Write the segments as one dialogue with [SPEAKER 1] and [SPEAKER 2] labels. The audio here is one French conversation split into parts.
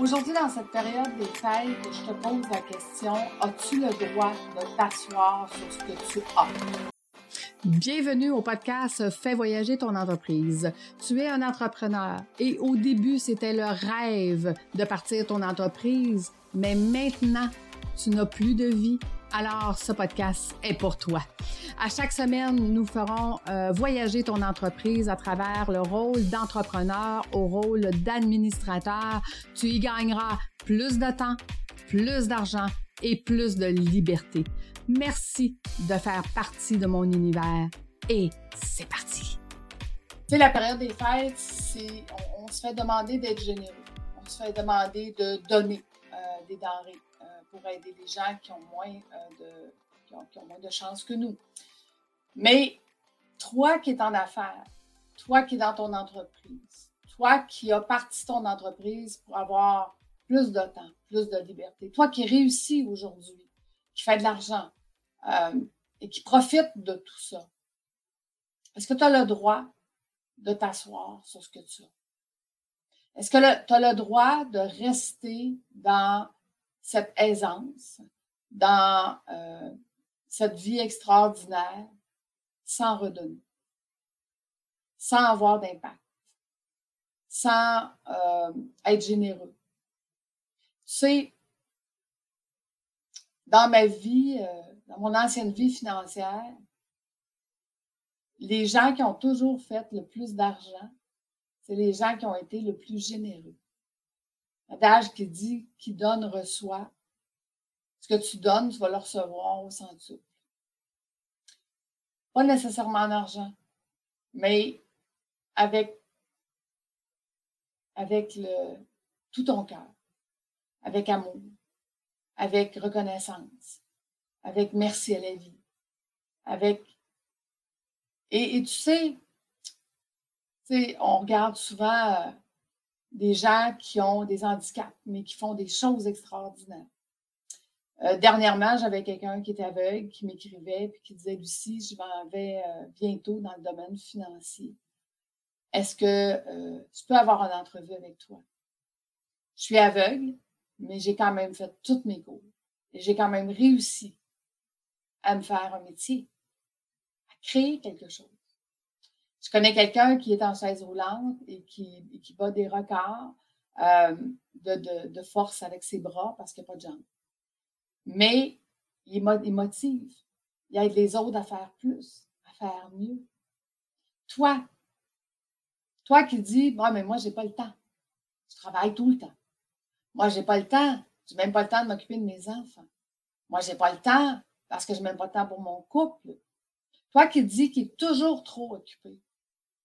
[SPEAKER 1] Aujourd'hui, dans cette période des fêtes, je te pose la question, as-tu le droit de t'asseoir sur ce que tu as?
[SPEAKER 2] Bienvenue au podcast Fais voyager ton entreprise. Tu es un entrepreneur et au début, c'était le rêve de partir ton entreprise, mais maintenant, tu n'as plus de vie alors ce podcast est pour toi. À chaque semaine, nous ferons euh, voyager ton entreprise à travers le rôle d'entrepreneur au rôle d'administrateur. Tu y gagneras plus de temps, plus d'argent et plus de liberté. Merci de faire partie de mon univers et c'est parti.
[SPEAKER 1] Sais, la période des fêtes, c'est, on, se fait demander d'être généreux. On se fait demander de donner euh, des denrées pour aider les gens qui ont moins, euh, de, qui ont, moins de chance que nous. Mais toi qui es en affaires, toi qui es dans ton entreprise, toi qui as parti ton entreprise pour avoir plus de temps, plus de liberté, toi qui réussis aujourd'hui, qui fait de l'argent euh, et qui profite de tout ça, est-ce que tu as le droit de t'asseoir sur ce que tu as? Est-ce que tu as le droit de rester dans cette aisance, dans euh, cette vie extraordinaire sans redonner, sans avoir d'impact, sans euh, être généreux. Tu sais, dans ma vie, euh, dans mon ancienne vie financière, les gens qui ont toujours fait le plus d'argent, c'est les gens qui ont été le plus généreux. Adage qui dit qui donne reçoit. Ce que tu donnes, tu vas le recevoir au centuple. Pas nécessairement en argent, mais avec, avec le, tout ton cœur, avec amour, avec reconnaissance, avec merci à la vie, avec. Et, et tu sais, on regarde souvent euh, des gens qui ont des handicaps, mais qui font des choses extraordinaires. Euh, dernièrement, j'avais quelqu'un qui était aveugle, qui m'écrivait, puis qui disait, Lucie, je m'en vais euh, bientôt dans le domaine financier. Est-ce que euh, je peux avoir une entrevue avec toi? Je suis aveugle, mais j'ai quand même fait toutes mes cours. Et j'ai quand même réussi à me faire un métier, à créer quelque chose. Je connais quelqu'un qui est en chaise roulante et qui, qui bat des records euh, de, de, force avec ses bras parce qu'il n'y a pas de jambes. Mais il, motive. Il aide les autres à faire plus, à faire mieux. Toi, toi qui dis, bon, mais moi, je n'ai pas le temps. Je travaille tout le temps. Moi, je n'ai pas le temps. Je n'ai même pas le temps de m'occuper de mes enfants. Moi, je n'ai pas le temps parce que je n'ai même pas le temps pour mon couple. Toi qui dis qu'il est toujours trop occupé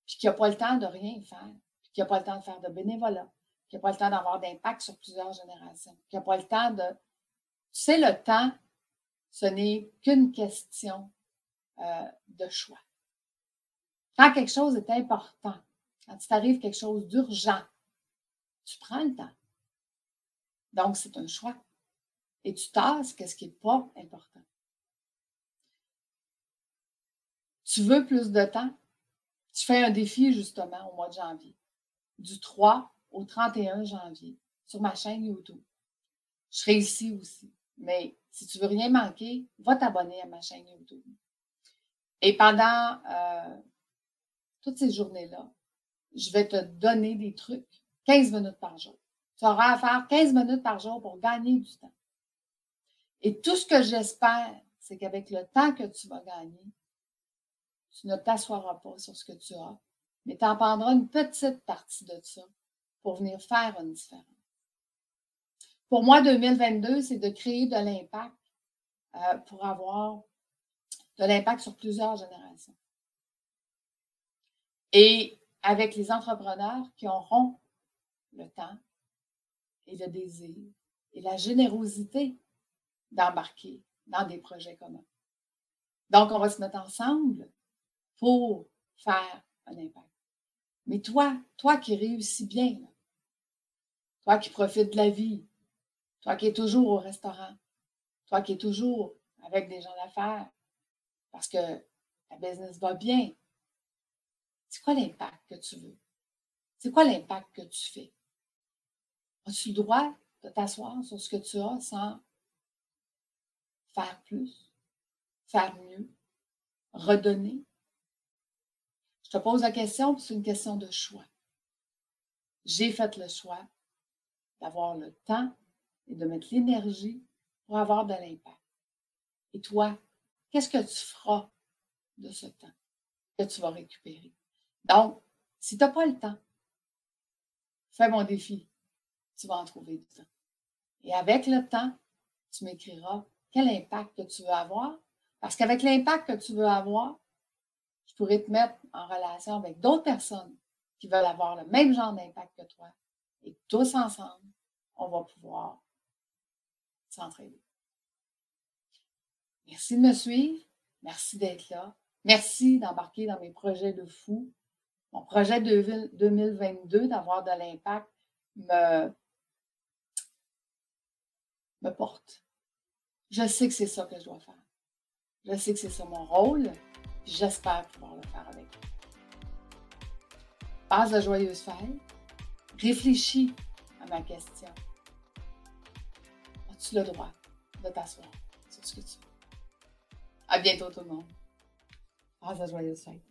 [SPEAKER 1] puis qui n'a pas le temps de rien faire, puis qui n'a pas le temps de faire de bénévolat, qui n'a pas le temps d'avoir d'impact sur plusieurs générations, qui n'a pas le temps de... Sais, le temps, ce n'est qu'une question euh, de choix. Quand quelque chose est important, quand il t'arrive quelque chose d'urgent, tu prends le temps. Donc, c'est un choix. Et tu tasses ce qui n'est pas important. Tu veux plus de temps? Je fais un défi justement au mois de janvier, du 3 au 31 janvier, sur ma chaîne YouTube. Je serai ici aussi. Mais si tu veux rien manquer, va t'abonner à ma chaîne YouTube. Et pendant euh, toutes ces journées-là, je vais te donner des trucs 15 minutes par jour. Tu auras à faire 15 minutes par jour pour gagner du temps. Et tout ce que j'espère, c'est qu'avec le temps que tu vas gagner, tu ne t'assoiras pas sur ce que tu as, mais tu en prendras une petite partie de ça pour venir faire une différence. Pour moi, 2022, c'est de créer de l'impact euh, pour avoir de l'impact sur plusieurs générations. Et avec les entrepreneurs qui auront le temps et le désir et la générosité d'embarquer dans des projets communs. Donc, on va se mettre ensemble pour faire un impact. Mais toi, toi qui réussis bien, toi qui profites de la vie, toi qui es toujours au restaurant, toi qui es toujours avec des gens d'affaires, parce que ta business va bien, c'est quoi l'impact que tu veux? C'est quoi l'impact que tu fais? As-tu le droit de t'asseoir sur ce que tu as sans faire plus, faire mieux, redonner? Je te pose la question, c'est une question de choix. J'ai fait le choix d'avoir le temps et de mettre l'énergie pour avoir de l'impact. Et toi, qu'est-ce que tu feras de ce temps que tu vas récupérer? Donc, si tu n'as pas le temps, fais mon défi. Tu vas en trouver du temps. Et avec le temps, tu m'écriras quel impact tu veux avoir. Parce qu'avec l'impact que tu veux avoir, pourrais te mettre en relation avec d'autres personnes qui veulent avoir le même genre d'impact que toi. Et tous ensemble, on va pouvoir s'entraider. Merci de me suivre. Merci d'être là. Merci d'embarquer dans mes projets de fou. Mon projet de 2022 d'avoir de l'impact me, me porte. Je sais que c'est ça que je dois faire. Je sais que c'est ça mon rôle. J'espère pouvoir le faire avec vous. Passe de joyeuses fêtes. Réfléchis à ma question. As-tu le droit de t'asseoir sur ce que tu veux? À bientôt tout le monde. Passe de joyeuses fêtes.